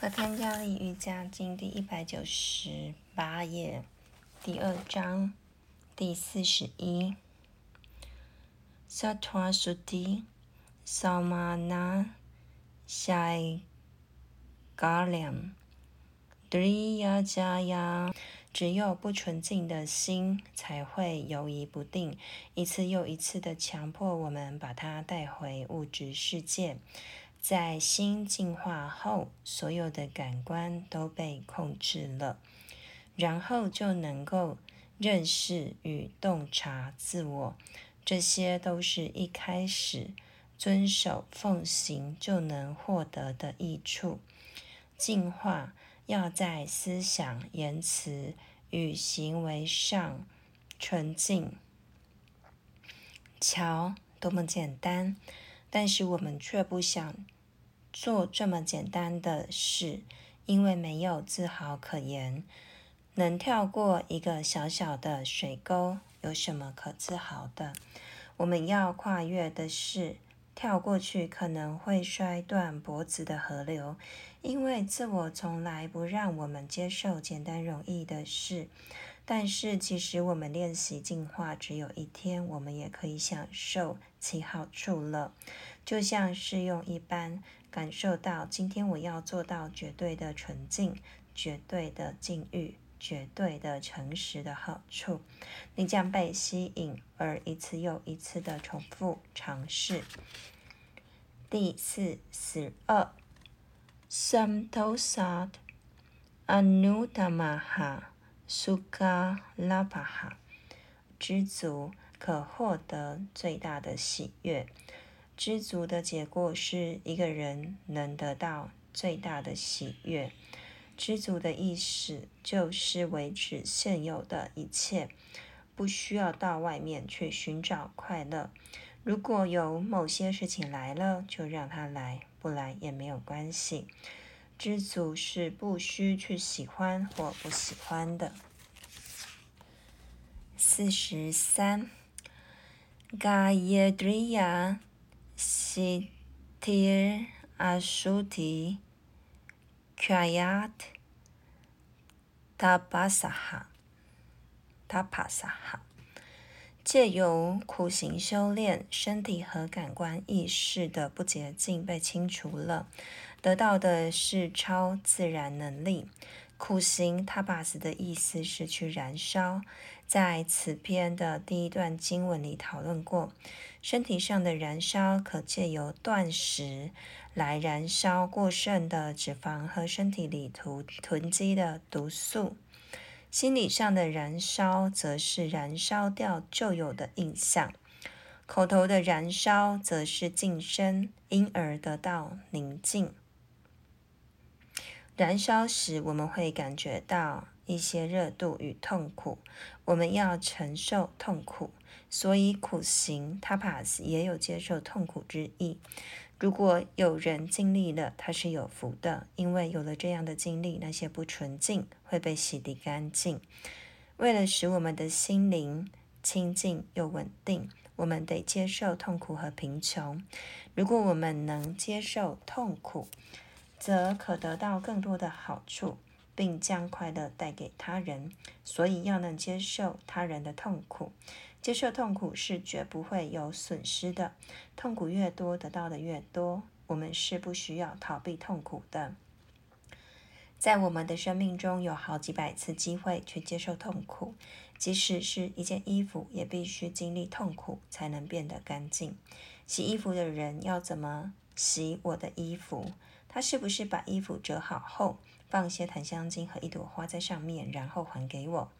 和天加力瑜伽经第一百九十八页，第二章第四十一。Satwa Shuddhi Samana Shai Galam Driya Jaya 只有不纯净的心才会犹疑不定，一次又一次的强迫我们把它带回物质世界。在心净化后，所有的感官都被控制了，然后就能够认识与洞察自我。这些都是一开始遵守奉行就能获得的益处。净化要在思想、言辞与行为上纯净。瞧，多么简单！但是我们却不想做这么简单的事，因为没有自豪可言。能跳过一个小小的水沟，有什么可自豪的？我们要跨越的是跳过去可能会摔断脖子的河流，因为自我从来不让我们接受简单容易的事。但是，其实我们练习进化只有一天，我们也可以享受其好处了，就像试用一般，感受到今天我要做到绝对的纯净、绝对的禁欲、绝对的诚实的好处。你将被吸引，而一次又一次的重复尝试。第四十二，Samtosad Anutamaha。苏嘎拉巴哈，知足可获得最大的喜悦。知足的结果是一个人能得到最大的喜悦。知足的意思就是维持现有的一切，不需要到外面去寻找快乐。如果有某些事情来了，就让它来，不来也没有关系。知足是不需去喜欢或不喜欢的。四十三，Gayatri Siddhi Ashuti Kayat Tapasaha Tapasaha，借由苦行修炼，身体和感官意识的不洁净被清除了。得到的是超自然能力。苦行 tapas 的意思是去燃烧，在此篇的第一段经文里讨论过，身体上的燃烧可借由断食来燃烧过剩的脂肪和身体里囤囤积的毒素；心理上的燃烧则是燃烧掉旧有的印象；口头的燃烧则是晋升，因而得到宁静。燃烧时，我们会感觉到一些热度与痛苦。我们要承受痛苦，所以苦行 tapas 也有接受痛苦之意。如果有人经历了，他是有福的，因为有了这样的经历，那些不纯净会被洗涤干净。为了使我们的心灵清净又稳定，我们得接受痛苦和贫穷。如果我们能接受痛苦，则可得到更多的好处，并将快乐带给他人。所以要能接受他人的痛苦，接受痛苦是绝不会有损失的。痛苦越多，得到的越多。我们是不需要逃避痛苦的。在我们的生命中有好几百次机会去接受痛苦，即使是一件衣服，也必须经历痛苦才能变得干净。洗衣服的人要怎么洗我的衣服？他是不是把衣服折好后，放些檀香精和一朵花在上面，然后还给我？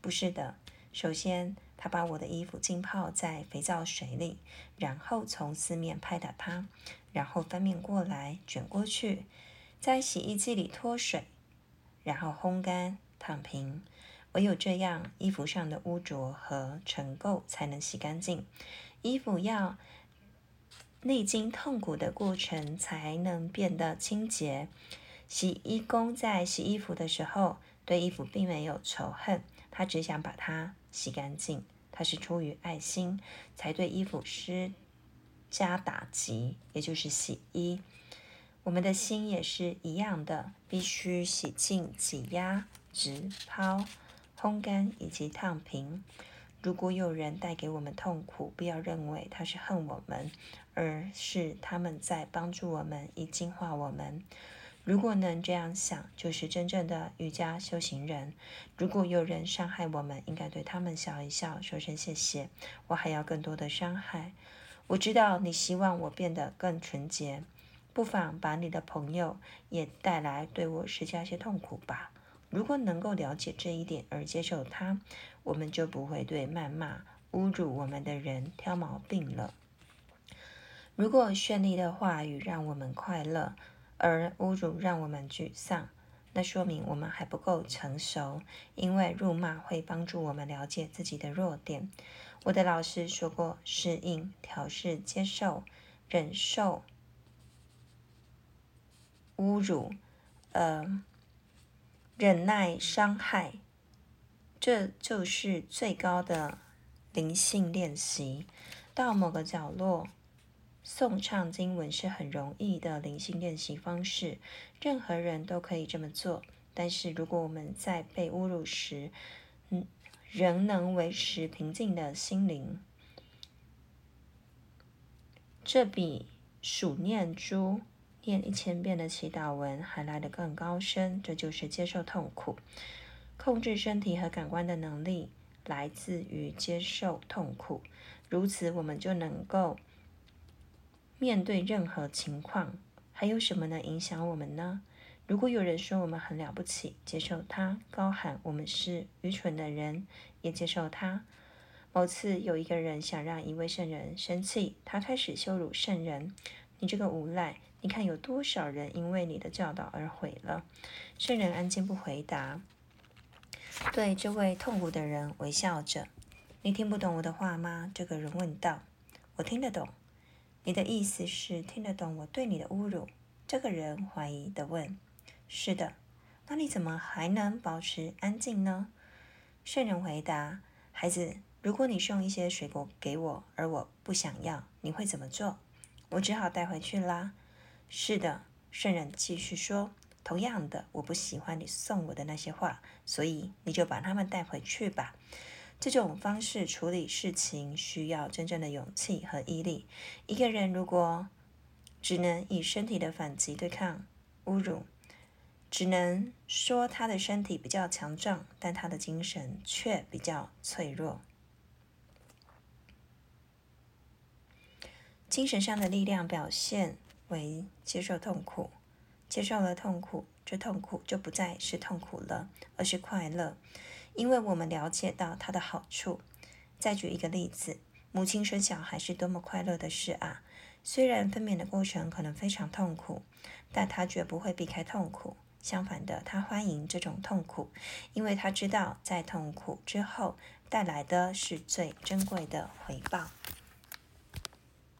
不是的。首先，他把我的衣服浸泡在肥皂水里，然后从四面拍打它，然后翻面过来卷过去，在洗衣机里脱水，然后烘干躺平。唯有这样，衣服上的污浊和尘垢才能洗干净。衣服要。历经痛苦的过程才能变得清洁。洗衣工在洗衣服的时候，对衣服并没有仇恨，他只想把它洗干净。他是出于爱心才对衣服施加打击，也就是洗衣。我们的心也是一样的，必须洗净、挤压、直抛、烘干以及烫平。如果有人带给我们痛苦，不要认为他是恨我们，而是他们在帮助我们，以净化我们。如果能这样想，就是真正的瑜伽修行人。如果有人伤害我们，应该对他们笑一笑，说声谢谢。我还要更多的伤害。我知道你希望我变得更纯洁，不妨把你的朋友也带来，对我施加些痛苦吧。如果能够了解这一点而接受它，我们就不会对谩骂、侮辱我们的人挑毛病了。如果绚丽的话语让我们快乐，而侮辱让我们沮丧，那说明我们还不够成熟。因为辱骂会帮助我们了解自己的弱点。我的老师说过：适应、调试、接受、忍受侮辱，呃，忍耐伤害，这就是最高的灵性练习。到某个角落。诵唱经文是很容易的灵性练习方式，任何人都可以这么做。但是如果我们在被侮辱时，嗯，仍能维持平静的心灵，这比数念珠、念一千遍的祈祷文还来得更高深。这就是接受痛苦，控制身体和感官的能力来自于接受痛苦。如此，我们就能够。面对任何情况，还有什么能影响我们呢？如果有人说我们很了不起，接受他；高喊我们是愚蠢的人，也接受他。某次有一个人想让一位圣人生气，他开始羞辱圣人：“你这个无赖！你看有多少人因为你的教导而毁了。”圣人安静不回答，对这位痛苦的人微笑着：“你听不懂我的话吗？”这个人问道。“我听得懂。”你的意思是听得懂我对你的侮辱？这个人怀疑的问：“是的，那你怎么还能保持安静呢？”圣人回答：“孩子，如果你送一些水果给我，而我不想要，你会怎么做？”我只好带回去啦。是的，圣人继续说：“同样的，我不喜欢你送我的那些话，所以你就把它们带回去吧。”这种方式处理事情需要真正的勇气和毅力。一个人如果只能以身体的反击对抗侮辱，只能说他的身体比较强壮，但他的精神却比较脆弱。精神上的力量表现为接受痛苦，接受了痛苦，这痛苦就不再是痛苦了，而是快乐。因为我们了解到它的好处。再举一个例子，母亲生小孩是多么快乐的事啊！虽然分娩的过程可能非常痛苦，但她绝不会避开痛苦。相反的，她欢迎这种痛苦，因为她知道在痛苦之后带来的是最珍贵的回报。